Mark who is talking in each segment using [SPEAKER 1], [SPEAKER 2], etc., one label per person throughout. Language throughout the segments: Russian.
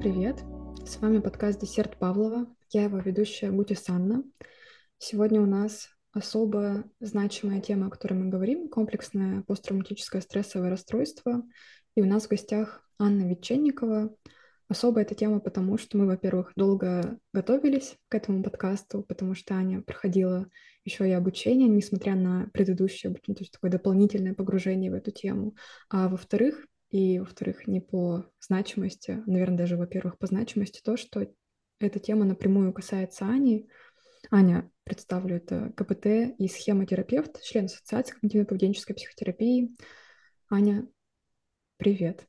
[SPEAKER 1] Привет! С вами подкаст «Десерт Павлова». Я его ведущая Гути Санна. Сегодня у нас особо значимая тема, о которой мы говорим, комплексное посттравматическое стрессовое расстройство. И у нас в гостях Анна Ветченникова. Особо эта тема, потому что мы, во-первых, долго готовились к этому подкасту, потому что Аня проходила еще и обучение, несмотря на предыдущее обучение, то есть такое дополнительное погружение в эту тему. А во-вторых, и, во-вторых, не по значимости, наверное, даже, во-первых, по значимости то, что эта тема напрямую касается Ани. Аня, представлю, это КПТ и схемотерапевт, член Ассоциации когнитивно-поведенческой психотерапии. Аня, привет.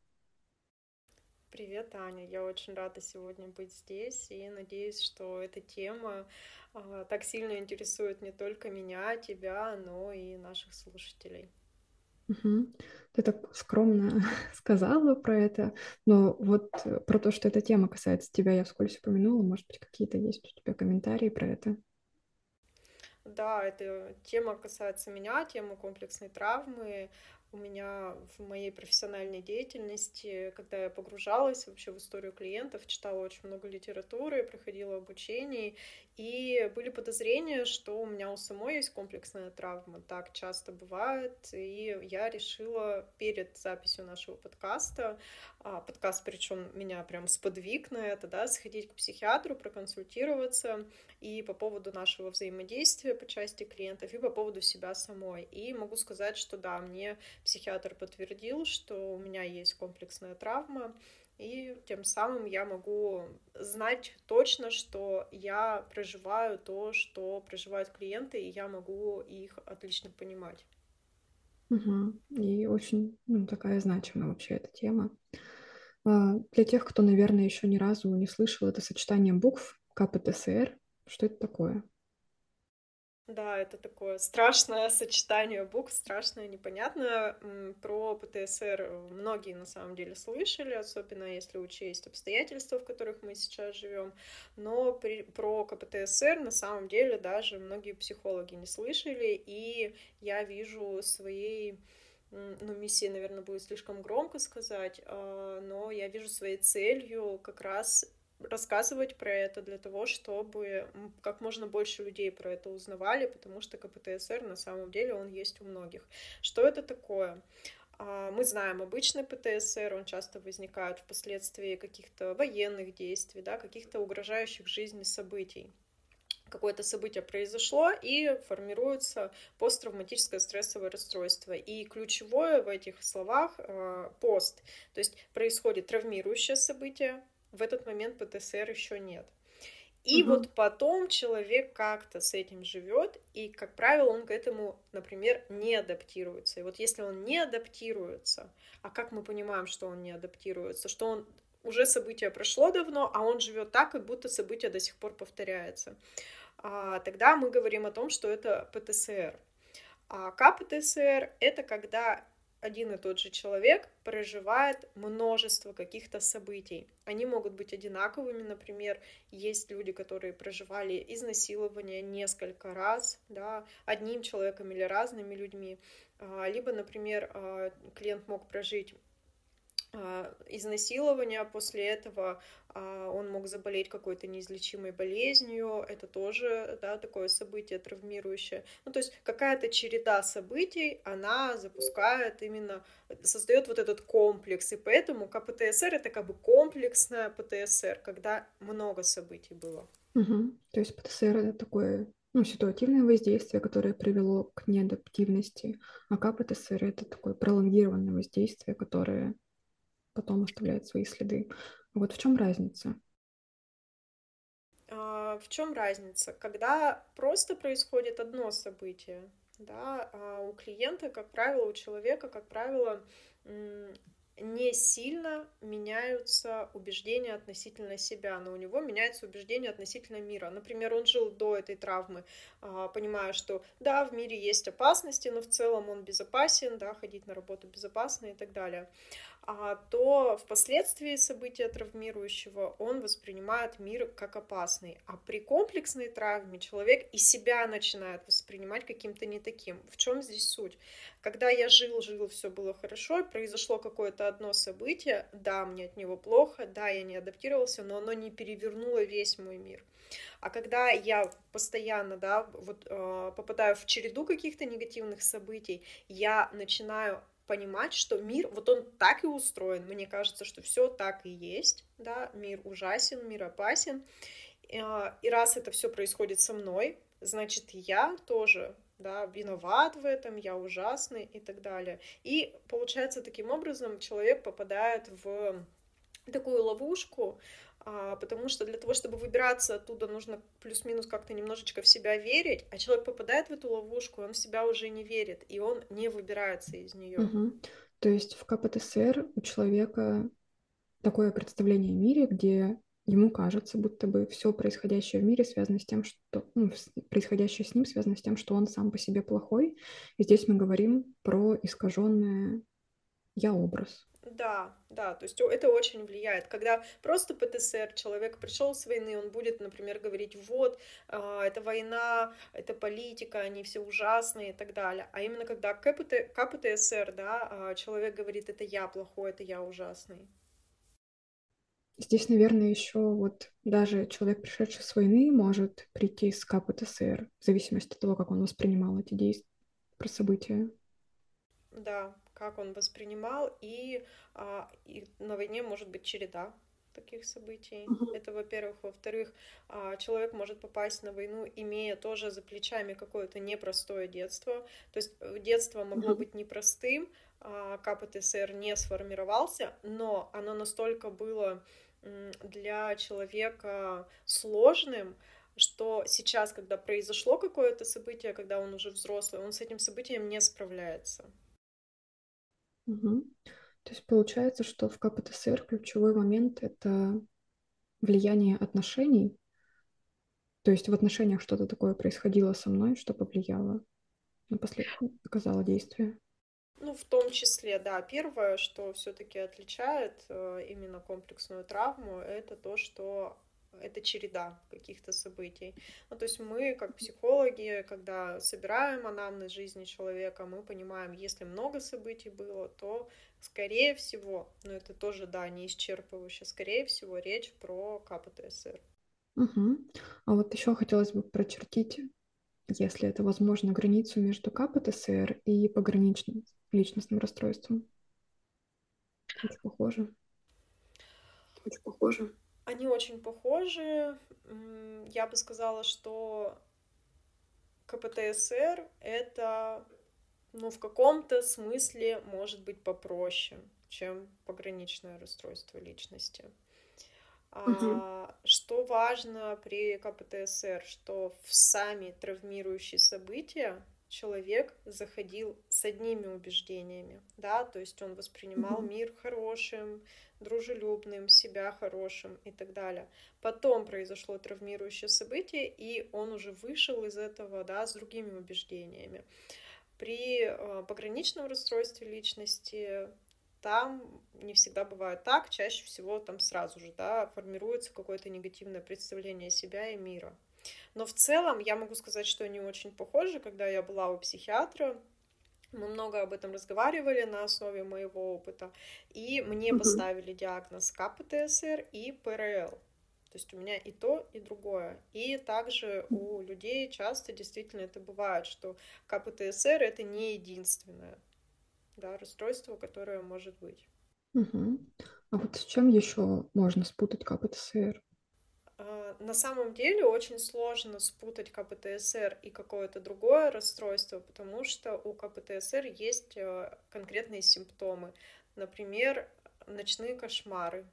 [SPEAKER 2] Привет, Аня. Я очень рада сегодня быть здесь и надеюсь, что эта тема а, так сильно интересует не только меня, тебя, но и наших слушателей.
[SPEAKER 1] Угу. Ты так скромно сказала про это, но вот э, про то, что эта тема касается тебя, я вскользь упомянула, может быть, какие-то есть у тебя комментарии про это?
[SPEAKER 2] Да, эта тема касается меня, тема комплексной травмы у меня в моей профессиональной деятельности, когда я погружалась вообще в историю клиентов, читала очень много литературы, проходила обучение, и были подозрения, что у меня у самой есть комплексная травма. Так часто бывает, и я решила перед записью нашего подкаста, а, подкаст причем меня прям сподвиг на это, да, сходить к психиатру, проконсультироваться и по поводу нашего взаимодействия по части клиентов, и по поводу себя самой. И могу сказать, что да, мне психиатр подтвердил, что у меня есть комплексная травма, и тем самым я могу знать точно, что я проживаю то, что проживают клиенты, и я могу их отлично понимать.
[SPEAKER 1] Угу. И очень ну, такая значимая вообще эта тема. А, для тех, кто, наверное, еще ни разу не слышал это сочетание букв КПТСР, что это такое?
[SPEAKER 2] Да, это такое страшное сочетание букв, страшное, непонятное. Про ПТСР многие на самом деле слышали, особенно если учесть обстоятельства, в которых мы сейчас живем. Но при, про КПТСР на самом деле даже многие психологи не слышали, и я вижу своей ну, миссией, наверное, будет слишком громко сказать, а, но я вижу своей целью как раз рассказывать про это для того, чтобы как можно больше людей про это узнавали, потому что КПТСР на самом деле он есть у многих. Что это такое? А, мы знаем обычный ПТСР, он часто возникает впоследствии каких-то военных действий, да, каких-то угрожающих жизни событий какое-то событие произошло и формируется посттравматическое стрессовое расстройство. И ключевое в этих словах э, пост, то есть происходит травмирующее событие, в этот момент ПТСР еще нет. И угу. вот потом человек как-то с этим живет, и, как правило, он к этому, например, не адаптируется. И вот если он не адаптируется, а как мы понимаем, что он не адаптируется, что он уже событие прошло давно, а он живет так, как будто событие до сих пор повторяется, а, тогда мы говорим о том, что это ПТСР. А КПТСР — это когда один и тот же человек проживает множество каких-то событий. Они могут быть одинаковыми, например, есть люди, которые проживали изнасилование несколько раз, да, одним человеком или разными людьми, а, либо, например, а, клиент мог прожить изнасилования, после этого а, он мог заболеть какой-то неизлечимой болезнью, это тоже, да, такое событие травмирующее. Ну, то есть какая-то череда событий, она запускает именно, создает вот этот комплекс, и поэтому КПТСР это как бы комплексная ПТСР, когда много событий было.
[SPEAKER 1] Угу. То есть ПТСР это такое ну, ситуативное воздействие, которое привело к неадаптивности, а КПТСР это такое пролонгированное воздействие, которое потом оставляет свои следы. Вот в чем разница?
[SPEAKER 2] А, в чем разница? Когда просто происходит одно событие, да, а у клиента, как правило, у человека, как правило, не сильно меняются убеждения относительно себя, но у него меняются убеждения относительно мира. Например, он жил до этой травмы, а, понимая, что да, в мире есть опасности, но в целом он безопасен, да, ходить на работу безопасно и так далее. А, то впоследствии события травмирующего он воспринимает мир как опасный. А при комплексной травме человек и себя начинает воспринимать каким-то не таким. В чем здесь суть? Когда я жил, жил, все было хорошо, произошло какое-то одно событие, да, мне от него плохо, да, я не адаптировался, но оно не перевернуло весь мой мир. А когда я постоянно, да, вот э, попадаю в череду каких-то негативных событий, я начинаю понимать, что мир, вот он так и устроен. Мне кажется, что все так и есть, да, мир ужасен, мир опасен. А, и раз это все происходит со мной, значит, я тоже да, виноват в этом, я ужасный и так далее. И получается, таким образом человек попадает в такую ловушку, потому что для того, чтобы выбираться оттуда, нужно плюс-минус как-то немножечко в себя верить, а человек попадает в эту ловушку, он в себя уже не верит, и он не выбирается из нее.
[SPEAKER 1] Угу. То есть в КПТСР у человека такое представление о мире, где ему кажется, будто бы все происходящее в мире связано с тем, что ну, происходящее с ним связано с тем, что он сам по себе плохой. И здесь мы говорим про искаженное я образ.
[SPEAKER 2] Да, да, то есть это очень влияет. Когда просто ПТСР, человек пришел с войны, он будет, например, говорить, вот, а, это война, это политика, они все ужасные и так далее. А именно когда КПТ, КПТСР, да, а, человек говорит, это я плохой, это я ужасный.
[SPEAKER 1] Здесь, наверное, еще вот даже человек, пришедший с войны, может прийти с КПТСР, в зависимости от того, как он воспринимал эти действия, про события.
[SPEAKER 2] Да, как он воспринимал, и, а, и на войне может быть череда таких событий. Uh-huh. Это, во-первых. Во-вторых, а, человек может попасть на войну, имея тоже за плечами какое-то непростое детство. То есть э, детство могло uh-huh. быть непростым, а, КПТСР не сформировался, но оно настолько было для человека сложным, что сейчас, когда произошло какое-то событие, когда он уже взрослый, он с этим событием не справляется.
[SPEAKER 1] Угу. То есть получается, что в КПТСР ключевой момент — это влияние отношений. То есть в отношениях что-то такое происходило со мной, что повлияло на последствия, оказало действие.
[SPEAKER 2] Ну, в том числе, да. Первое, что все-таки отличает э, именно комплексную травму, это то, что это череда каких-то событий. Ну, то есть мы, как психологи, когда собираем анамнез жизни человека, мы понимаем, если много событий было, то, скорее всего, ну это тоже, да, не исчерпывающе, скорее всего, речь про КПТСР.
[SPEAKER 1] Угу. А вот еще хотелось бы прочертить, если это возможно, границу между КПТСР и пограничным личностным расстройством. Очень похоже. Очень похоже.
[SPEAKER 2] Они очень похожи. Я бы сказала, что КПТСР — это, ну, в каком-то смысле может быть попроще, чем пограничное расстройство личности. Угу. А, что важно при КПТСР, что в сами травмирующие события человек заходил с одними убеждениями, да, то есть он воспринимал мир хорошим, дружелюбным, себя хорошим и так далее. Потом произошло травмирующее событие, и он уже вышел из этого, да, с другими убеждениями. При э, пограничном расстройстве личности там не всегда бывает так, чаще всего там сразу же, да, формируется какое-то негативное представление себя и мира. Но в целом я могу сказать, что они очень похожи. Когда я была у психиатра, мы много об этом разговаривали на основе моего опыта, и мне поставили диагноз КПТСР и ПРЛ. То есть у меня и то, и другое. И также у людей часто действительно это бывает, что КПТСР это не единственное да, расстройство, которое может быть.
[SPEAKER 1] Угу. А вот с чем еще можно спутать КПТСР?
[SPEAKER 2] На самом деле очень сложно спутать КПТСР и какое-то другое расстройство, потому что у КПТСР есть э, конкретные симптомы. Например, ночные кошмары,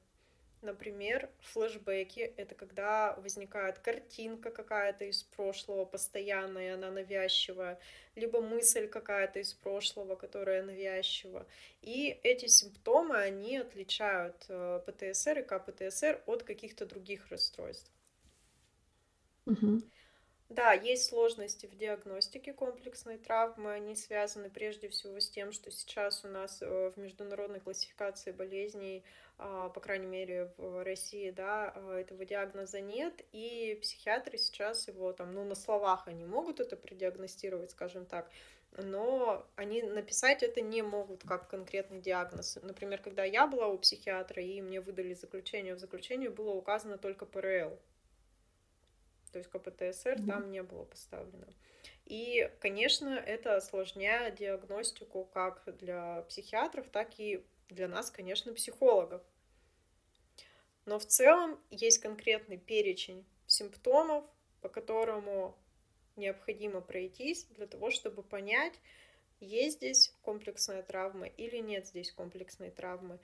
[SPEAKER 2] Например, флешбеки — это когда возникает картинка какая-то из прошлого постоянная, она навязчивая, либо мысль какая-то из прошлого, которая навязчива. И эти симптомы, они отличают э, ПТСР и КПТСР от каких-то других расстройств. Да, есть сложности в диагностике комплексной травмы. Они связаны прежде всего с тем, что сейчас у нас э, в международной классификации болезней, а, по крайней мере в России, да, а, этого диагноза нет, и психиатры сейчас его там, ну, на словах они могут это предиагностировать, скажем так, но они написать это не могут как конкретный диагноз. Например, когда я была у психиатра и мне выдали заключение, в заключении было указано только ПРЛ, то есть КПТСР mm-hmm. там не было поставлено. И, конечно, это осложняет диагностику как для психиатров, так и для нас, конечно, психологов. Но в целом есть конкретный перечень симптомов, по которому необходимо пройтись для того, чтобы понять, есть здесь комплексная травма или нет здесь комплексной травмы.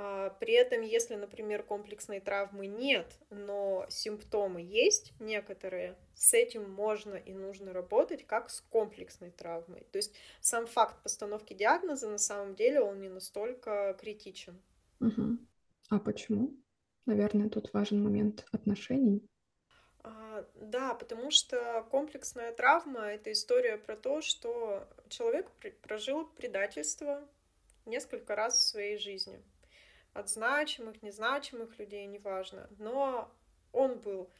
[SPEAKER 2] А, при этом, если, например, комплексной травмы нет, но симптомы есть некоторые, с этим можно и нужно работать как с комплексной травмой. То есть сам факт постановки диагноза на самом деле он не настолько критичен.
[SPEAKER 1] Угу. А почему? Наверное, тут важен момент отношений.
[SPEAKER 2] А, да, потому что комплексная травма это история про то, что человек прожил предательство несколько раз в своей жизни от значимых, незначимых людей, неважно. Но он был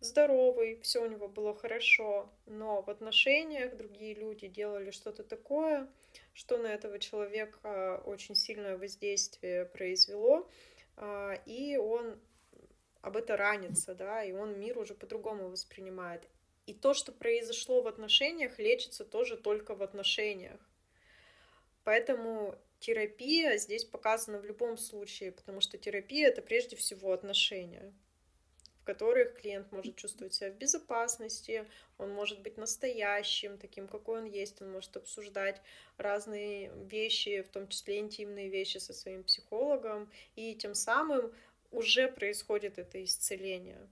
[SPEAKER 2] здоровый, все у него было хорошо, но в отношениях другие люди делали что-то такое, что на этого человека очень сильное воздействие произвело, а, и он об это ранится, да, и он мир уже по-другому воспринимает. И то, что произошло в отношениях, лечится тоже только в отношениях. Поэтому терапия здесь показана в любом случае, потому что терапия это прежде всего отношения, в которых клиент может чувствовать себя в безопасности, он может быть настоящим, таким, какой он есть, он может обсуждать разные вещи, в том числе интимные вещи со своим психологом, и тем самым уже происходит это исцеление.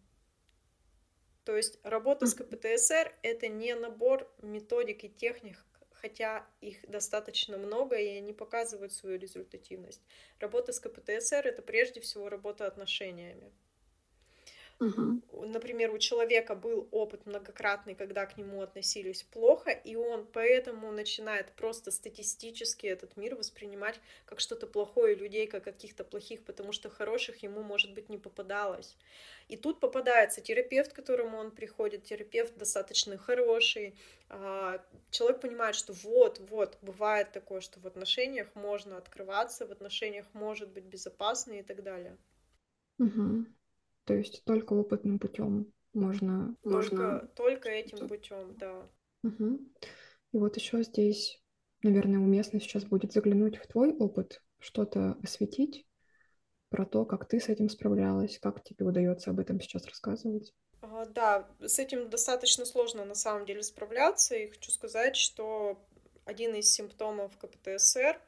[SPEAKER 2] То есть работа с КПТСР — это не набор методик и техник, хотя их достаточно много, и они показывают свою результативность. Работа с КПТСР — это прежде всего работа отношениями.
[SPEAKER 1] Угу.
[SPEAKER 2] Например, у человека был опыт многократный, когда к нему относились плохо, и он поэтому начинает просто статистически этот мир воспринимать как что-то плохое, людей как каких-то плохих, потому что хороших ему, может быть, не попадалось. И тут попадается терапевт, к которому он приходит, терапевт достаточно хороший, а, человек понимает, что вот, вот, бывает такое, что в отношениях можно открываться, в отношениях может быть безопасно и так далее.
[SPEAKER 1] Угу. То есть только опытным путем можно...
[SPEAKER 2] Только, можно... только этим путем, да.
[SPEAKER 1] Угу. И вот еще здесь, наверное, уместно сейчас будет заглянуть в твой опыт, что-то осветить про то, как ты с этим справлялась, как тебе удается об этом сейчас рассказывать.
[SPEAKER 2] А, да, с этим достаточно сложно на самом деле справляться, и хочу сказать, что один из симптомов КПТСР,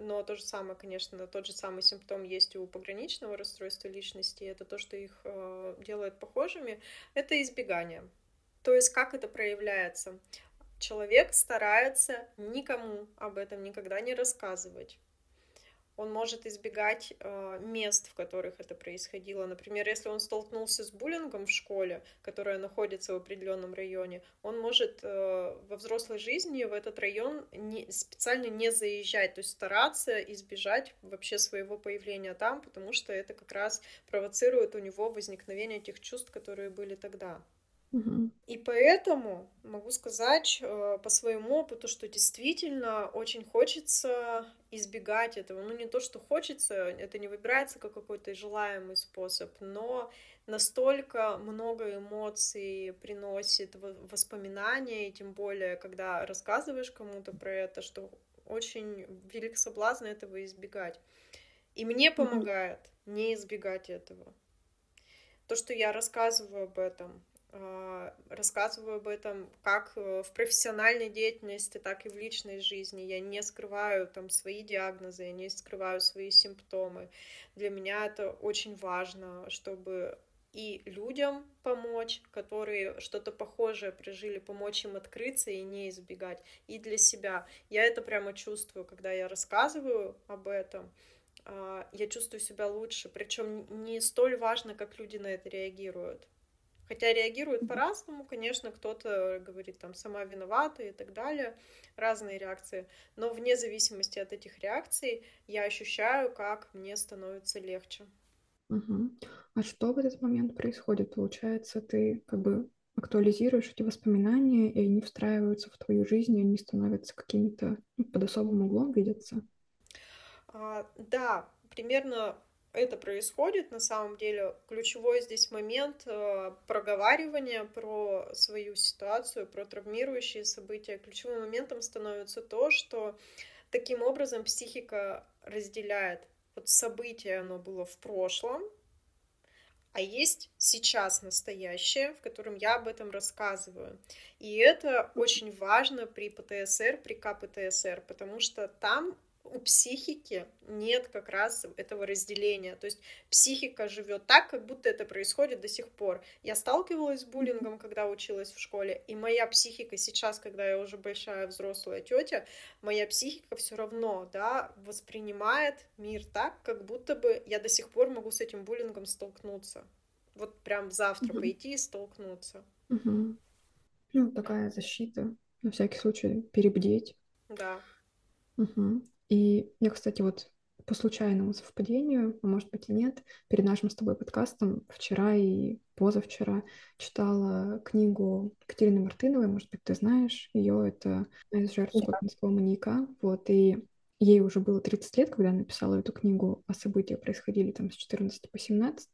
[SPEAKER 2] но то же самое, конечно, тот же самый симптом есть у пограничного расстройства личности, это то, что их э, делает похожими, это избегание. То есть как это проявляется? Человек старается никому об этом никогда не рассказывать он может избегать э, мест, в которых это происходило. Например, если он столкнулся с буллингом в школе, которая находится в определенном районе, он может э, во взрослой жизни в этот район не, специально не заезжать, то есть стараться избежать вообще своего появления там, потому что это как раз провоцирует у него возникновение тех чувств, которые были тогда. И поэтому могу сказать э, по своему опыту, что действительно очень хочется избегать этого. Ну, не то, что хочется, это не выбирается как какой-то желаемый способ, но настолько много эмоций приносит воспоминания, и тем более, когда рассказываешь кому-то про это, что очень велик соблазн этого избегать. И мне помогает не избегать этого. То, что я рассказываю об этом, рассказываю об этом как э, в профессиональной деятельности, так и в личной жизни. Я не скрываю там свои диагнозы, я не скрываю свои симптомы. Для меня это очень важно, чтобы и людям помочь, которые что-то похожее прожили, помочь им открыться и не избегать. И для себя. Я это прямо чувствую, когда я рассказываю об этом. А, я чувствую себя лучше. Причем не столь важно, как люди на это реагируют. Хотя реагируют по-разному, конечно, кто-то говорит там сама виновата и так далее, разные реакции. Но вне зависимости от этих реакций я ощущаю, как мне становится легче.
[SPEAKER 1] Угу. А что в этот момент происходит? Получается, ты как бы актуализируешь эти воспоминания, и они встраиваются в твою жизнь, и они становятся какими-то ну, под особым углом видятся?
[SPEAKER 2] А, да, примерно это происходит. На самом деле ключевой здесь момент э, проговаривания про свою ситуацию, про травмирующие события. Ключевым моментом становится то, что таким образом психика разделяет вот событие, оно было в прошлом, а есть сейчас настоящее, в котором я об этом рассказываю. И это очень важно при ПТСР, при КПТСР, потому что там у психики нет как раз этого разделения. То есть психика живет так, как будто это происходит до сих пор. Я сталкивалась с буллингом, когда училась в школе, и моя психика сейчас, когда я уже большая взрослая тетя, моя психика все равно, да, воспринимает мир так, как будто бы я до сих пор могу с этим буллингом столкнуться. Вот прям завтра пойти и столкнуться.
[SPEAKER 1] Ну, такая защита, на всякий случай перебдеть.
[SPEAKER 2] Да.
[SPEAKER 1] Угу. И я, кстати, вот по случайному совпадению, а может быть и нет, перед нашим с тобой подкастом вчера и позавчера читала книгу Екатерины Мартыновой, может быть, ты знаешь ее, это из жертв скотского маньяка, вот, и ей уже было 30 лет, когда я написала эту книгу, а события происходили там с 14 по 17,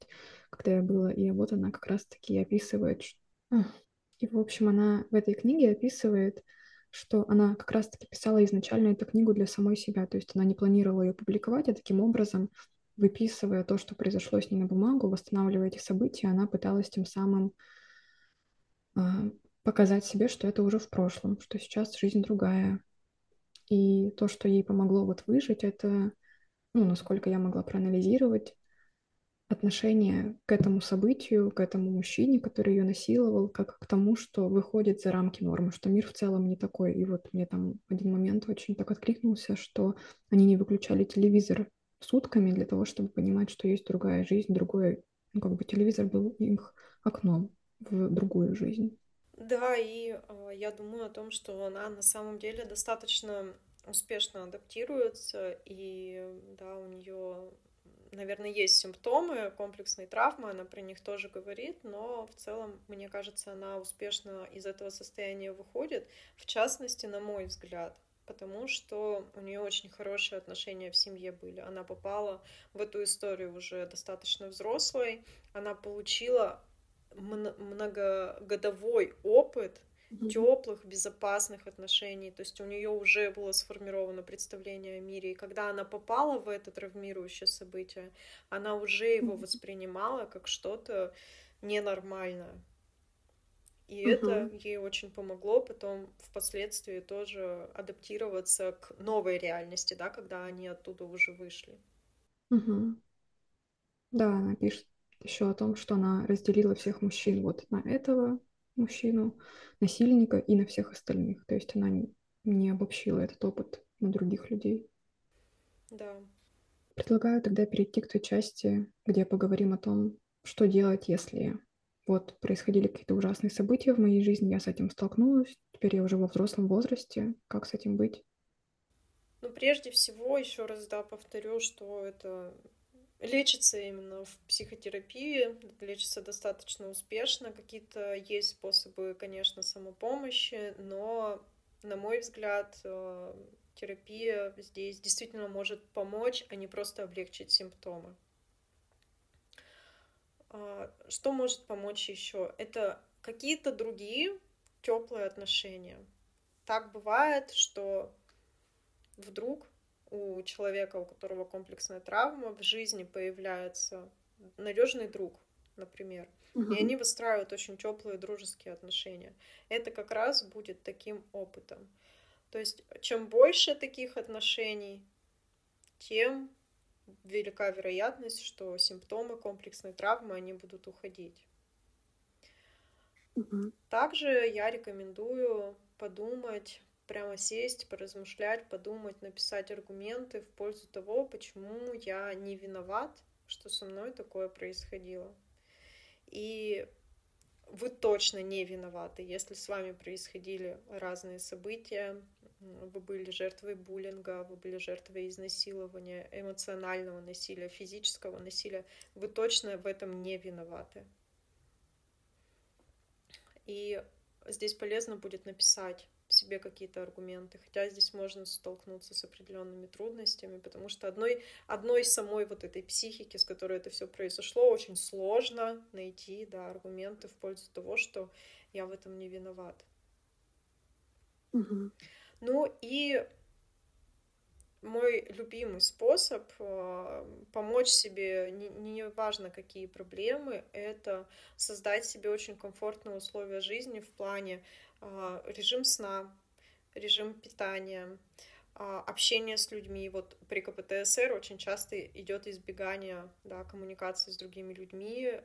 [SPEAKER 1] когда я была, и вот она как раз-таки описывает, и, в общем, она в этой книге описывает, что она как раз-таки писала изначально эту книгу для самой себя, то есть она не планировала ее публиковать, а таким образом, выписывая то, что произошло с ней на бумагу, восстанавливая эти события, она пыталась тем самым э, показать себе, что это уже в прошлом, что сейчас жизнь другая. И то, что ей помогло вот выжить, это, ну, насколько я могла проанализировать, отношение к этому событию, к этому мужчине, который ее насиловал, как к тому, что выходит за рамки нормы, что мир в целом не такой. И вот мне там один момент очень так откликнулся, что они не выключали телевизор сутками для того, чтобы понимать, что есть другая жизнь, другой, ну как бы телевизор был их окном в другую жизнь.
[SPEAKER 2] Да, и э, я думаю о том, что она на самом деле достаточно успешно адаптируется, и да, у нее наверное, есть симптомы комплексной травмы, она про них тоже говорит, но в целом, мне кажется, она успешно из этого состояния выходит, в частности, на мой взгляд, потому что у нее очень хорошие отношения в семье были. Она попала в эту историю уже достаточно взрослой, она получила многогодовой опыт mm-hmm. теплых, безопасных отношений. То есть у нее уже было сформировано представление о мире. И когда она попала в это травмирующее событие, она уже его mm-hmm. воспринимала как что-то ненормальное. И uh это ей очень помогло потом впоследствии тоже адаптироваться к новой реальности, да, когда они оттуда уже вышли.
[SPEAKER 1] uh Да, она пишет еще о том, что она разделила всех мужчин вот на этого мужчину, насильника и на всех остальных. То есть она не обобщила этот опыт на других людей.
[SPEAKER 2] Да.
[SPEAKER 1] Предлагаю тогда перейти к той части, где поговорим о том, что делать, если вот происходили какие-то ужасные события в моей жизни, я с этим столкнулась, теперь я уже во взрослом возрасте, как с этим быть?
[SPEAKER 2] Ну, прежде всего, еще раз, да, повторю, что это Лечится именно в психотерапии, лечится достаточно успешно. Какие-то есть способы, конечно, самопомощи, но, на мой взгляд, э, терапия здесь действительно может помочь, а не просто облегчить симптомы. А, что может помочь еще? Это какие-то другие теплые отношения. Так бывает, что вдруг у человека, у которого комплексная травма, в жизни появляется надежный друг, например, угу. и они выстраивают очень теплые дружеские отношения. Это как раз будет таким опытом. То есть, чем больше таких отношений, тем велика вероятность, что симптомы комплексной травмы они будут уходить.
[SPEAKER 1] Угу.
[SPEAKER 2] Также я рекомендую подумать прямо сесть, поразмышлять, подумать, написать аргументы в пользу того, почему я не виноват, что со мной такое происходило. И вы точно не виноваты, если с вами происходили разные события, вы были жертвой буллинга, вы были жертвой изнасилования, эмоционального насилия, физического насилия, вы точно в этом не виноваты. И здесь полезно будет написать себе какие-то аргументы, хотя здесь можно столкнуться с определенными трудностями, потому что одной, одной самой вот этой психики, с которой это все произошло, очень сложно найти да, аргументы в пользу того, что я в этом не виноват.
[SPEAKER 1] Угу.
[SPEAKER 2] Ну и мой любимый способ э, помочь себе, не, не важно какие проблемы, это создать себе очень комфортные условия жизни в плане режим сна, режим питания, э, общение с людьми. Вот при КПТСР очень часто идет избегание да, коммуникации с другими людьми,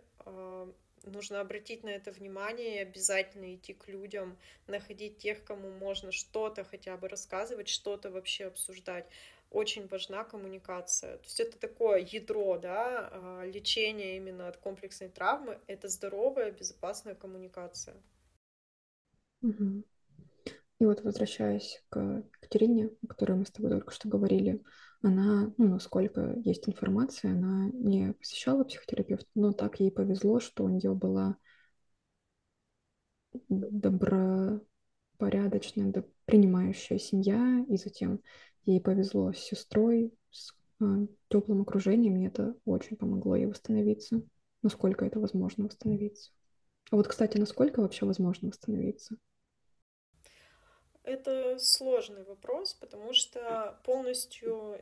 [SPEAKER 2] нужно обратить на это внимание и обязательно идти к людям, находить тех, кому можно что-то хотя бы рассказывать, что-то вообще обсуждать. Очень важна коммуникация. То есть это такое ядро, да, а, лечение именно от комплексной травмы. Это здоровая, безопасная коммуникация.
[SPEAKER 1] Угу. И вот возвращаясь к Катерине, о которой мы с тобой только что говорили, она, ну, насколько есть информация, она не посещала психотерапевта, но так ей повезло, что у нее была добропорядочная, принимающая семья, и затем ей повезло с сестрой, с э, теплым окружением, и это очень помогло ей восстановиться, насколько это возможно восстановиться. А вот, кстати, насколько вообще возможно восстановиться?
[SPEAKER 2] Это сложный вопрос, потому что полностью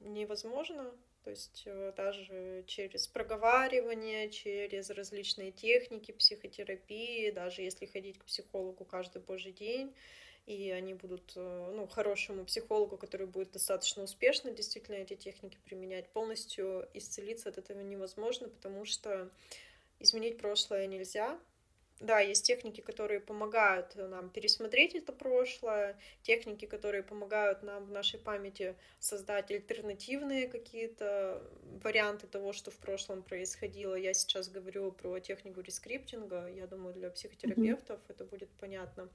[SPEAKER 2] невозможно. То есть э, даже через проговаривание, через различные техники психотерапии, даже если ходить к психологу каждый божий день, и они будут, э, ну, хорошему психологу, который будет достаточно успешно действительно эти техники применять, полностью исцелиться от этого невозможно, потому что изменить прошлое нельзя, да, есть техники, которые помогают нам пересмотреть это прошлое, техники, которые помогают нам в нашей памяти создать альтернативные какие-то варианты того, что в прошлом происходило. Я сейчас говорю про технику рескриптинга, я думаю, для психотерапевтов mm-hmm. это будет понятно.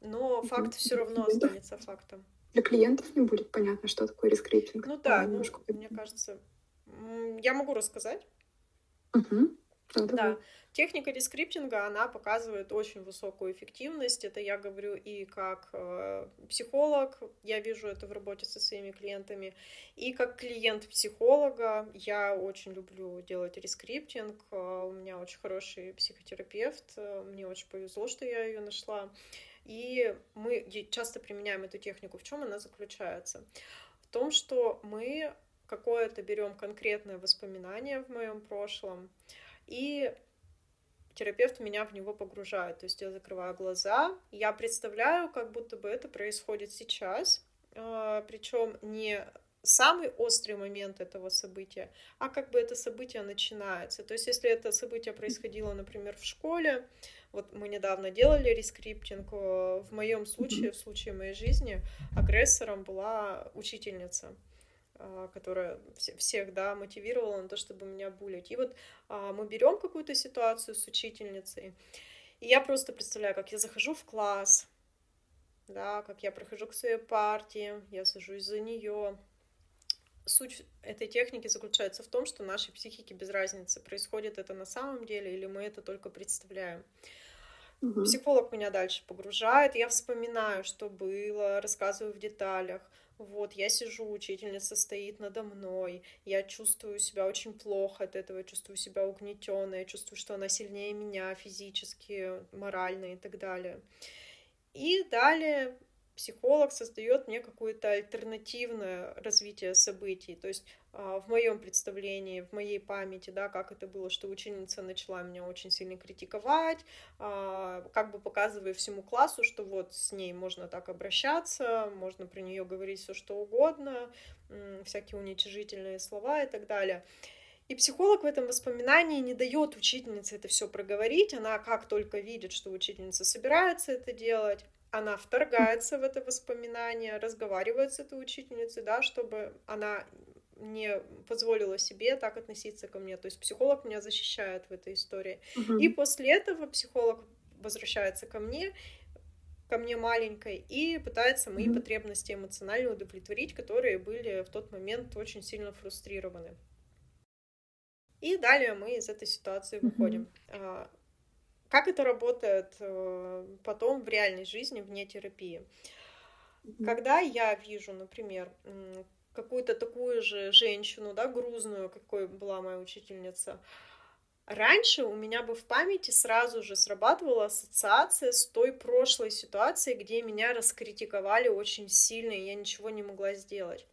[SPEAKER 2] Но mm-hmm. факт все равно останется фактом.
[SPEAKER 1] Для клиентов не будет понятно, что такое рескриптинг.
[SPEAKER 2] Ну да, ну, мне кажется, я могу рассказать.
[SPEAKER 1] Угу.
[SPEAKER 2] Да, да. Техника рескриптинга, она показывает очень высокую эффективность. Это я говорю и как э, психолог, я вижу это в работе со своими клиентами, и как клиент психолога. Я очень люблю делать рескриптинг. Э, у меня очень хороший психотерапевт. Э, мне очень повезло, что я ее нашла. И мы часто применяем эту технику. В чем она заключается? В том, что мы какое-то берем конкретное воспоминание в моем прошлом, и терапевт меня в него погружает. То есть я закрываю глаза, я представляю, как будто бы это происходит сейчас, а, причем не самый острый момент этого события, а как бы это событие начинается. То есть если это событие происходило, например, в школе, вот мы недавно делали рескриптинг, в моем случае, в случае моей жизни, агрессором была учительница. А, которая всех, да, мотивировала на то, чтобы меня булить. И вот а, мы берем какую-то ситуацию с учительницей, и я просто представляю, как я захожу в класс, да, как я прохожу к своей парте, я сажусь за нее. Суть этой техники заключается в том, что нашей психике без разницы, происходит это на самом деле или мы это только представляем. Угу. Психолог меня дальше погружает, я вспоминаю, что было, рассказываю в деталях. Вот, я сижу, учительница стоит надо мной, я чувствую себя очень плохо от этого, чувствую себя угнетенной, чувствую, что она сильнее меня физически, морально и так далее. И далее психолог создает мне какое-то альтернативное развитие событий. То есть а, в моем представлении, в моей памяти, да, как это было, что ученица начала меня очень сильно критиковать, а, как бы показывая всему классу, что вот с ней можно так обращаться, можно про нее говорить все что угодно, всякие уничижительные слова и так далее. И психолог в этом воспоминании не дает учительнице это все проговорить. Она как только видит, что учительница собирается это делать, она вторгается в это воспоминание, разговаривает с этой учительницей, да, чтобы она не позволила себе так относиться ко мне. То есть психолог меня защищает в этой истории.
[SPEAKER 1] Мгм.
[SPEAKER 2] И после этого психолог возвращается ко мне, ко мне маленькой, и пытается мои
[SPEAKER 1] Мгм.
[SPEAKER 2] потребности эмоционально удовлетворить, которые были в тот момент очень сильно фрустрированы. И далее мы из этой ситуации выходим. А, Как это работает э, потом в реальной жизни вне терапии? Когда я вижу, например, какую-то такую же женщину, да, грузную, какой была моя учительница, раньше у меня бы в памяти сразу же срабатывала ассоциация с той прошлой ситуацией, где меня раскритиковали очень сильно, и я ничего не могла сделать.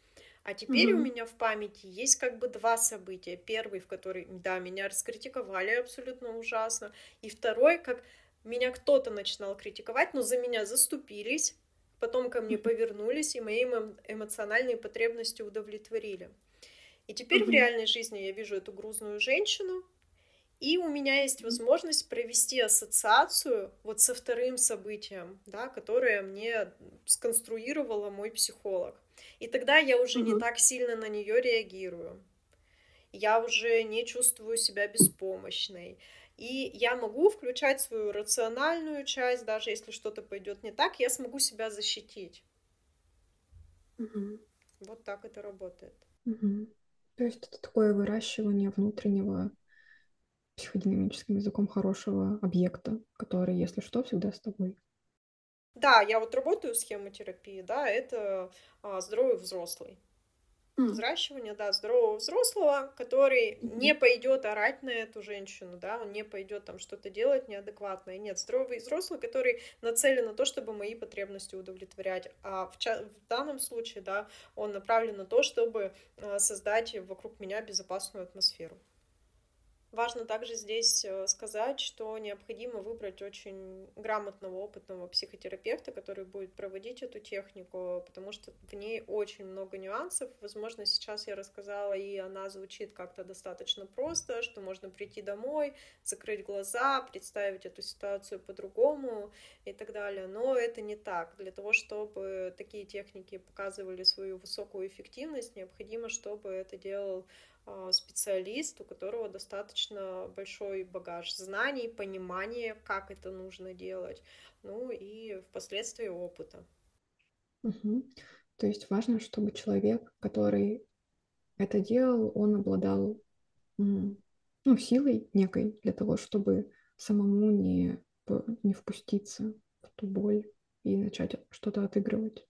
[SPEAKER 2] А теперь у
[SPEAKER 1] Мгм.
[SPEAKER 2] меня в памяти есть как бы два события. Первый, в который, да, меня раскритиковали абсолютно ужасно. И второй, как меня кто-то начинал критиковать, но за меня заступились, потом ко мне
[SPEAKER 1] Мгм.
[SPEAKER 2] повернулись и мои эмо- эмоциональные потребности удовлетворили. И теперь в
[SPEAKER 1] Мгм.
[SPEAKER 2] реальной жизни я вижу эту грузную женщину, и у меня есть возможность провести ассоциацию вот со вторым событием, да, которое мне сконструировала мой психолог. И тогда я уже не
[SPEAKER 1] Мгм.
[SPEAKER 2] так сильно на нее реагирую. Я уже не чувствую себя беспомощной. И я могу включать свою рациональную часть, даже если что-то пойдет не так, я смогу себя защитить.
[SPEAKER 1] Мгм.
[SPEAKER 2] Вот так это работает.
[SPEAKER 1] Мгм. То есть это такое выращивание внутреннего психодинамическим языком хорошего объекта, который, если что, всегда с тобой.
[SPEAKER 2] Да, я вот работаю схемотерапии, да, это а, здоровый взрослый.
[SPEAKER 1] М.
[SPEAKER 2] Взращивание, да, здорового взрослого, который
[SPEAKER 1] Мгм.
[SPEAKER 2] не пойдет орать на эту женщину, да, он не пойдет там что-то делать неадекватное. Нет, здоровый взрослый, который нацелен на то, чтобы мои потребности удовлетворять. А в, ча- в данном случае, да, он направлен на то, чтобы а, создать вокруг меня безопасную атмосферу. Важно также здесь э, сказать, что необходимо выбрать очень грамотного, опытного психотерапевта, который будет проводить эту технику, потому что в ней очень много нюансов. Возможно, сейчас я рассказала, и она звучит как-то достаточно просто, что можно прийти домой, закрыть глаза, представить эту ситуацию по-другому и так далее. Но это не так. Для того, чтобы такие техники показывали свою высокую эффективность, необходимо, чтобы это делал специалист, у которого достаточно большой багаж знаний, понимания, как это нужно делать, ну и впоследствии опыта.
[SPEAKER 1] Мгм. То есть важно, чтобы человек, который это делал, он обладал ну, силой некой для того, чтобы самому не, не впуститься в ту боль и начать что-то отыгрывать.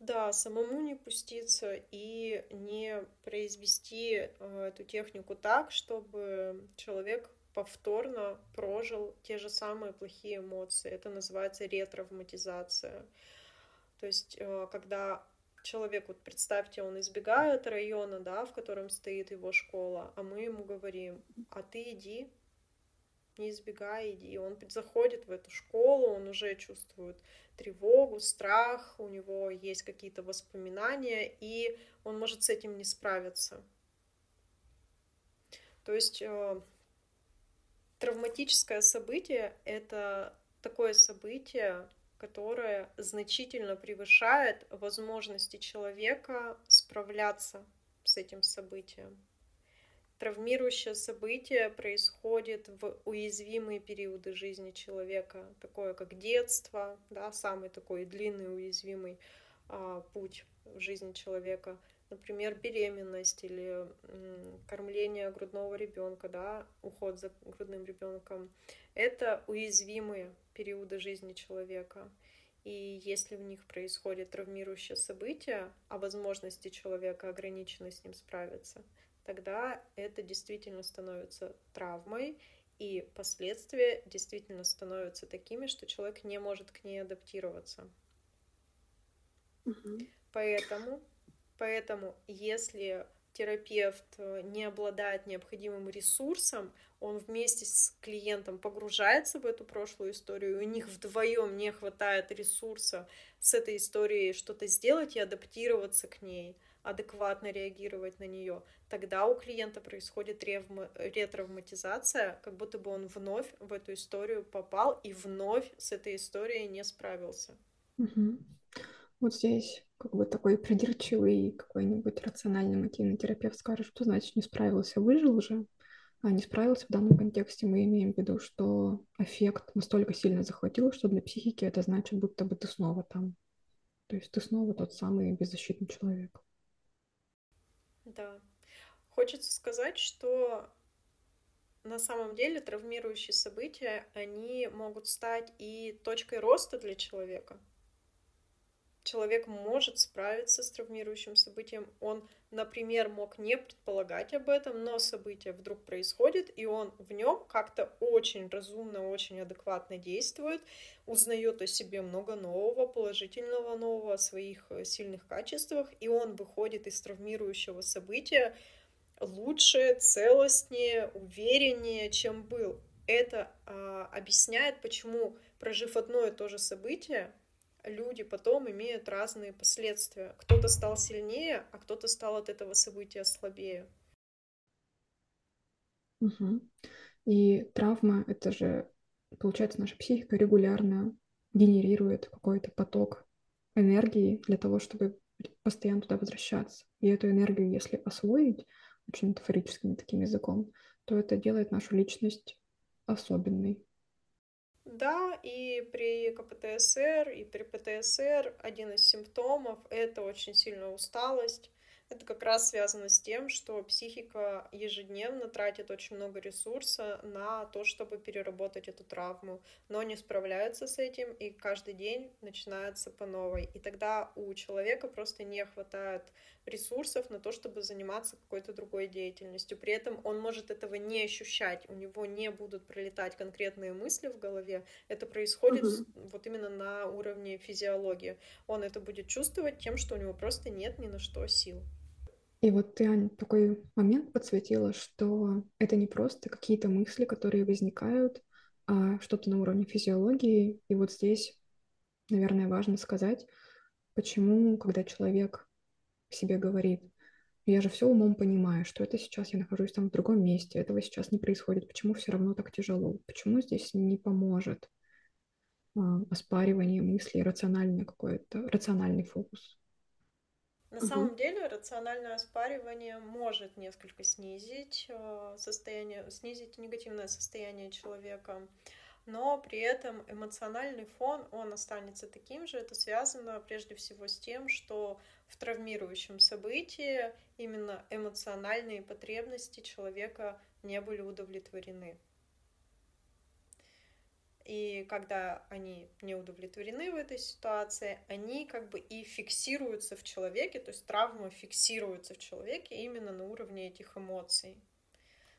[SPEAKER 2] Да, самому не пуститься и не произвести э, эту технику так, чтобы человек повторно прожил те же самые плохие эмоции. Это называется ретравматизация. То есть, э, когда человек, вот представьте, он избегает района, да, в котором стоит его школа, а мы ему говорим, а ты иди, не избегай, иди. Он заходит в эту школу, он уже чувствует тревогу, страх, у него есть какие-то воспоминания, и он может с этим не справиться. То есть э, травматическое событие — это такое событие, которое значительно превышает возможности человека справляться с этим событием. Травмирующее событие происходит в уязвимые периоды жизни человека, такое как детство, да, самый такой длинный уязвимый а, путь в жизни человека, например, беременность или м, кормление грудного ребенка, да, уход за грудным ребенком. Это уязвимые периоды жизни человека. И если в них происходит травмирующее событие, а возможности человека ограничены с ним справиться, тогда это действительно становится травмой, и последствия действительно становятся такими, что человек не может к ней адаптироваться.
[SPEAKER 1] Мгм.
[SPEAKER 2] Поэтому, поэтому, если терапевт не обладает необходимым ресурсом, он вместе с клиентом погружается в эту прошлую историю, и у них вдвоем не хватает ресурса с этой историей что-то сделать и адаптироваться к ней, адекватно реагировать на нее, тогда у клиента происходит ревма- ретравматизация, как будто бы он вновь в эту историю попал и вновь с этой историей не справился.
[SPEAKER 1] Мгм. Вот здесь как бы такой придирчивый какой-нибудь рациональный мотивный терапевт скажет, что значит не справился, выжил уже, а не справился в данном контексте, мы имеем в виду, что эффект настолько сильно захватил, что для психики это значит, будто бы ты снова там. То есть ты снова тот самый беззащитный человек.
[SPEAKER 2] Да. Хочется сказать, что на самом деле травмирующие события, они могут стать и точкой роста для человека человек может справиться с травмирующим событием. Он, например, мог не предполагать об этом, но событие вдруг происходит, и он в нем как-то очень разумно, очень адекватно действует, узнает о себе много нового, положительного нового, о своих э, сильных качествах, и он выходит из травмирующего события лучше, целостнее, увереннее, чем был. Это а, объясняет, почему, прожив одно и то же событие, люди потом имеют разные последствия. Кто-то стал сильнее, а кто-то стал от этого события слабее.
[SPEAKER 1] Угу. И травма, это же, получается, наша психика регулярно генерирует какой-то поток энергии для того, чтобы постоянно туда возвращаться. И эту энергию, если освоить очень метафорическим таким языком, то это делает нашу личность особенной.
[SPEAKER 2] Да, и при КПТСР, и при ПТСР один из симптомов — это очень сильная усталость, это как раз связано с тем, что психика ежедневно тратит очень много ресурса на то, чтобы переработать эту травму, но не справляется с этим, и каждый день начинается по новой. И тогда у человека просто не хватает ресурсов на то, чтобы заниматься какой-то другой деятельностью. При этом он может этого не ощущать, у него не будут пролетать конкретные мысли в голове. Это происходит угу. вот именно на уровне физиологии. Он это будет чувствовать тем, что у него просто нет ни на что сил.
[SPEAKER 1] И вот ты, Аня, такой момент подсветила, что это не просто какие-то мысли, которые возникают, а что-то на уровне физиологии. И вот здесь, наверное, важно сказать, почему, когда человек себе говорит, я же все умом понимаю, что это сейчас я нахожусь там в другом месте, этого сейчас не происходит, почему все равно так тяжело, почему здесь не поможет а, оспаривание мыслей, рациональный какой-то, рациональный фокус.
[SPEAKER 2] На угу. самом деле рациональное оспаривание может несколько снизить э, состояние, снизить негативное состояние человека, но при этом эмоциональный фон, он останется таким же. Это связано прежде всего с тем, что в травмирующем событии именно эмоциональные потребности человека не были удовлетворены. И когда они не удовлетворены в этой ситуации, они как бы и фиксируются в человеке, то есть травма фиксируется в человеке именно на уровне этих эмоций.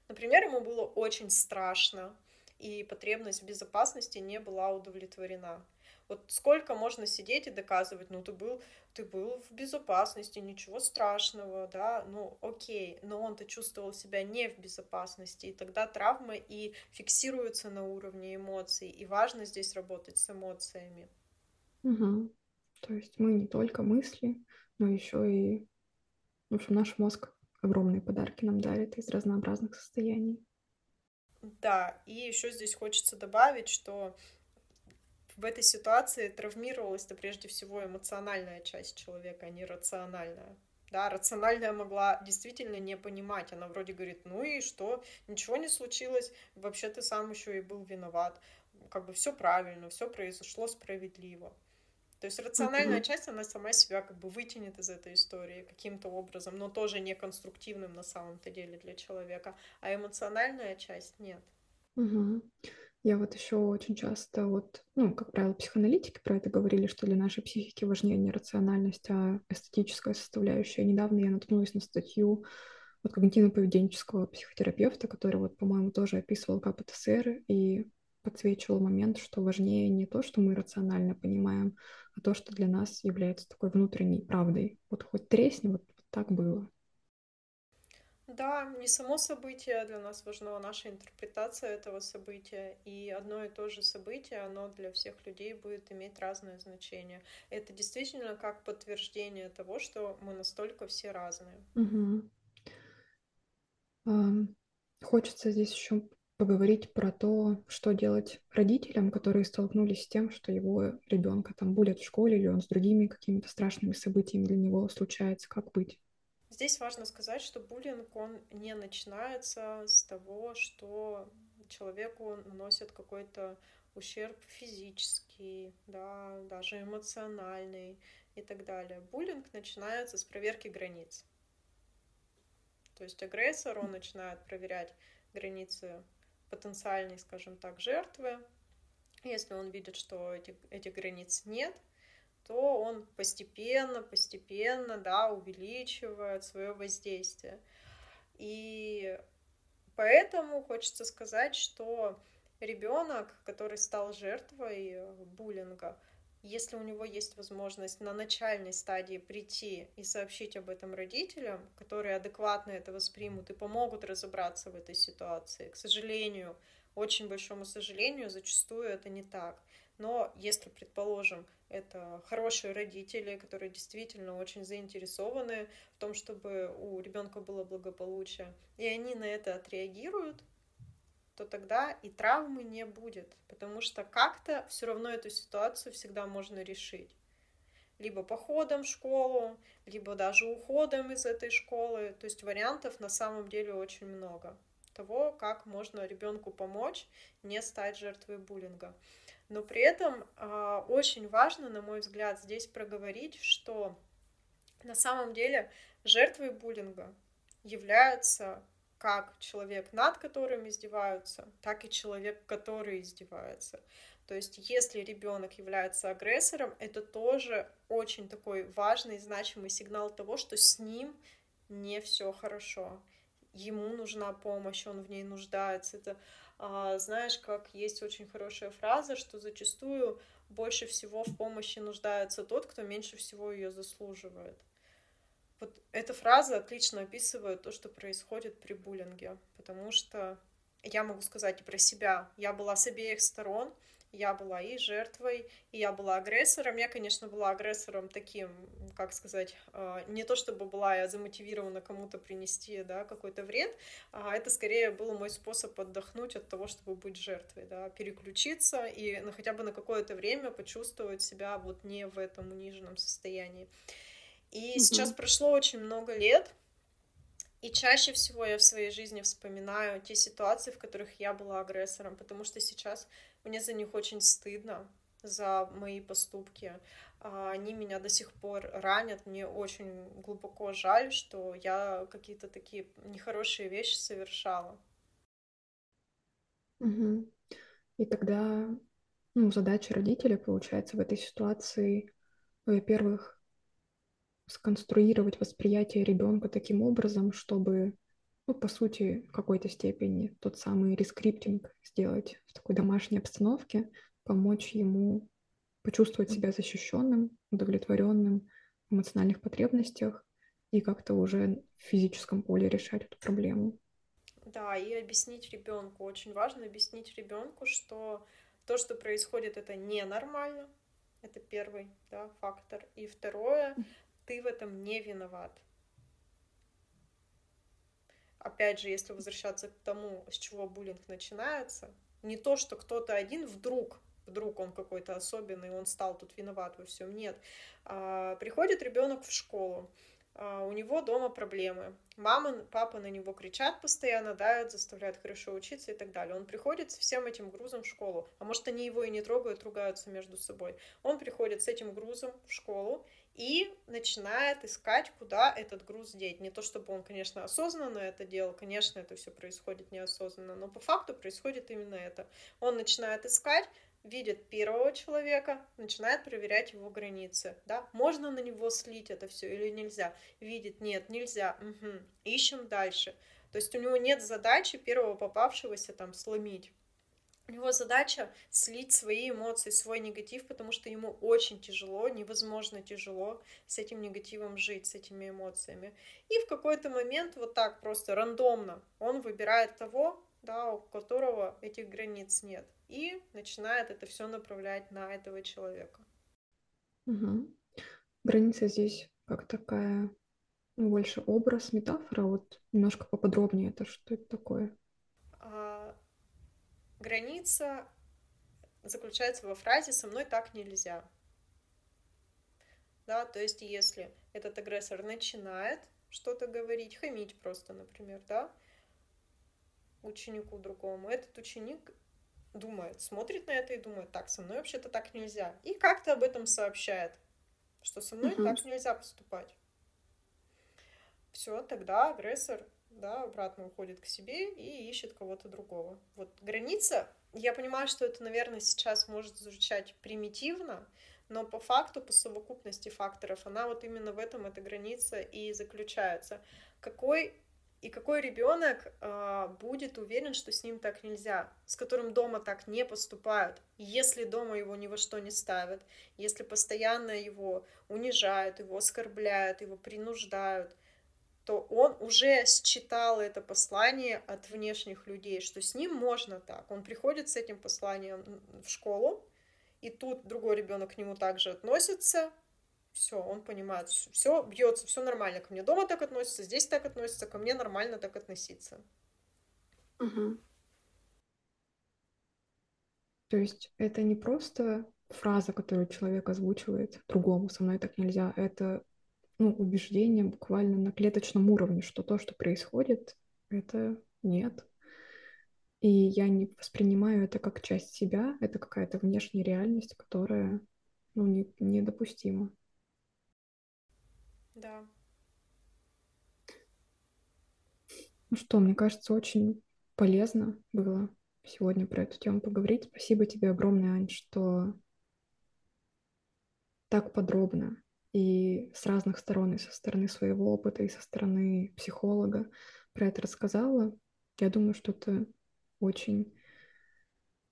[SPEAKER 2] Например, ему было очень страшно, и потребность в безопасности не была удовлетворена. Вот сколько можно сидеть и доказывать, ну ты был, ты был в безопасности, ничего страшного, да, ну окей, но он-то чувствовал себя не в безопасности, и тогда травма и фиксируется на уровне эмоций, и важно здесь работать с эмоциями.
[SPEAKER 1] Угу. То есть мы не только мысли, но еще и, в общем, наш мозг огромные подарки нам дарит из разнообразных состояний.
[SPEAKER 2] Да, и еще здесь хочется добавить, что в этой ситуации травмировалась-то прежде всего эмоциональная часть человека, а не рациональная. Да, рациональная могла действительно не понимать. Она вроде говорит, ну и что, ничего не случилось, вообще ты сам еще и был виноват. Как бы все правильно, все произошло справедливо. То есть рациональная mm-hmm. часть, она сама себя как бы вытянет из этой истории каким-то образом, но тоже не конструктивным на самом-то деле для человека, а эмоциональная часть нет.
[SPEAKER 1] Mm-hmm. Я вот еще очень часто, вот, ну, как правило, психоаналитики про это говорили, что для нашей психики важнее не рациональность, а эстетическая составляющая. Недавно я наткнулась на статью вот когнитивно-поведенческого психотерапевта, который вот, по-моему, тоже описывал КПТСР и подсвечивал момент, что важнее не то, что мы рационально понимаем, а то, что для нас является такой внутренней правдой. Вот хоть тресни, вот, вот так было.
[SPEAKER 2] Да, не само событие для нас важно, а наша интерпретация этого события. И одно и то же событие, оно для всех людей будет иметь разное значение. Это действительно как подтверждение того, что мы настолько все разные.
[SPEAKER 1] Угу. Хочется здесь еще поговорить про то, что делать родителям, которые столкнулись с тем, что его ребенка там булят в школе или он с другими какими-то страшными событиями для него случается, как быть.
[SPEAKER 2] Здесь важно сказать, что буллинг, он не начинается с того, что человеку наносят какой-то ущерб физический, да, даже эмоциональный и так далее. Буллинг начинается с проверки границ. То есть агрессор, он начинает проверять границы потенциальной, скажем так, жертвы. Если он видит, что этих, этих границ нет, то он постепенно, постепенно, да, увеличивает свое воздействие. И поэтому хочется сказать, что ребенок, который стал жертвой буллинга, если у него есть возможность на начальной стадии прийти и сообщить об этом родителям, которые адекватно это воспримут и помогут разобраться в этой ситуации, к сожалению, очень большому сожалению, зачастую это не так. Но если, предположим, это хорошие родители, которые действительно очень заинтересованы в том, чтобы у ребенка было благополучие, и они на это отреагируют, то тогда и травмы не будет, потому что как-то все равно эту ситуацию всегда можно решить. Либо походом в школу, либо даже уходом из этой школы. То есть вариантов на самом деле очень много того, как можно ребенку помочь не стать жертвой буллинга. Но при этом э, очень важно, на мой взгляд, здесь проговорить, что на самом деле жертвой буллинга являются как человек, над которым издеваются, так и человек, который издевается. То есть, если ребенок является агрессором, это тоже очень такой важный значимый сигнал того, что с ним не все хорошо. Ему нужна помощь, он в ней нуждается. Это а, знаешь, как есть очень хорошая фраза, что зачастую больше всего в помощи нуждается тот, кто меньше всего ее заслуживает. Вот эта фраза отлично описывает то, что происходит при буллинге, потому что я могу сказать и про себя. Я была с обеих сторон, я была и жертвой, и я была агрессором. Я, конечно, была агрессором таким, как сказать, а, не то чтобы была я замотивирована кому-то принести да, какой-то вред, а это скорее был мой способ отдохнуть от того, чтобы быть жертвой, да, переключиться и ну, хотя бы на какое-то время почувствовать себя вот не в этом униженном состоянии. И mm-hmm. сейчас прошло очень много лет, и чаще всего я в своей жизни вспоминаю те ситуации, в которых я была агрессором, потому что сейчас мне за них очень стыдно, за мои поступки. А, они меня до сих пор ранят. Мне очень глубоко жаль, что я какие-то такие нехорошие вещи совершала.
[SPEAKER 1] Угу. И тогда ну, задача родителей, получается, в этой ситуации, во-первых, сконструировать восприятие ребенка таким образом, чтобы ну, по сути, в какой-то степени тот самый рескриптинг сделать в такой домашней обстановке, помочь ему почувствовать себя защищенным, удовлетворенным в эмоциональных потребностях и как-то уже в физическом поле решать эту проблему.
[SPEAKER 2] Да, и объяснить ребенку. Очень важно объяснить ребенку, что то, что происходит, это ненормально. Это первый да, фактор. И второе, ты в этом не виноват опять же, если возвращаться к тому, с чего буллинг начинается, не то, что кто-то один вдруг вдруг он какой-то особенный, он стал тут виноват во всем. Нет. А, приходит ребенок в школу, а, у него дома проблемы. Мама, папа на него кричат постоянно, давят, заставляют хорошо учиться и так далее. Он приходит с всем этим грузом в школу. А может, они его и не трогают, ругаются между собой. Он приходит с этим грузом в школу, и начинает искать, куда этот груз деть. Не то чтобы он, конечно, осознанно это делал, конечно, это все происходит неосознанно, но по факту происходит именно это. Он начинает искать, видит первого человека, начинает проверять его границы, да, можно на него слить это все или нельзя, видит, нет, нельзя, угу. ищем дальше. То есть у него нет задачи первого попавшегося там сломить. У него задача слить свои эмоции, свой негатив, потому что ему очень тяжело, невозможно тяжело с этим негативом жить, с этими эмоциями. И в какой-то момент вот так просто рандомно он выбирает того, да, у которого этих границ нет, и начинает это все направлять на этого человека.
[SPEAKER 1] Угу. Граница здесь как такая ну, больше образ, метафора. Вот немножко поподробнее это что это такое?
[SPEAKER 2] Граница заключается во фразе «со мной так нельзя». Да, то есть если этот агрессор начинает что-то говорить, хамить просто, например, да, ученику другому, этот ученик думает, смотрит на это и думает, так, со мной вообще-то так нельзя. И как-то об этом сообщает, что со мной uh-huh. так нельзя поступать. Все, тогда агрессор да, обратно уходит к себе и ищет кого-то другого. Вот граница, я понимаю, что это, наверное, сейчас может звучать примитивно, но по факту, по совокупности факторов, она вот именно в этом, эта граница и заключается. Какой и какой ребенок э, будет уверен, что с ним так нельзя, с которым дома так не поступают, если дома его ни во что не ставят, если постоянно его унижают, его оскорбляют, его принуждают, то он уже считал это послание от внешних людей, что с ним можно так. Он приходит с этим посланием в школу, и тут другой ребенок к нему также относится, все, он понимает, все бьется, все нормально. Ко мне дома так относится, здесь так относится, ко мне нормально так относиться.
[SPEAKER 1] Угу. То есть это не просто фраза, которую человек озвучивает другому, со мной так нельзя, это ну, убеждение буквально на клеточном уровне, что то, что происходит, это нет. И я не воспринимаю это как часть себя, это какая-то внешняя реальность, которая ну, не, недопустима.
[SPEAKER 2] Да.
[SPEAKER 1] Ну что, мне кажется, очень полезно было сегодня про эту тему поговорить. Спасибо тебе огромное, Ань, что так подробно и с разных сторон, и со стороны своего опыта, и со стороны психолога про это рассказала. Я думаю, что это очень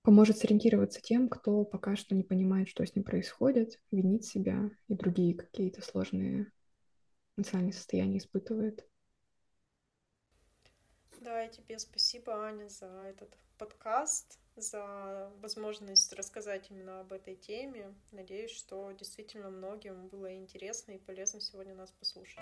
[SPEAKER 1] поможет сориентироваться тем, кто пока что не понимает, что с ним происходит, винить себя и другие какие-то сложные эмоциональные состояния испытывает.
[SPEAKER 2] Да, и тебе спасибо, Аня, за этот подкаст, за возможность рассказать именно об этой теме. Надеюсь, что действительно многим было интересно и полезно сегодня нас послушать.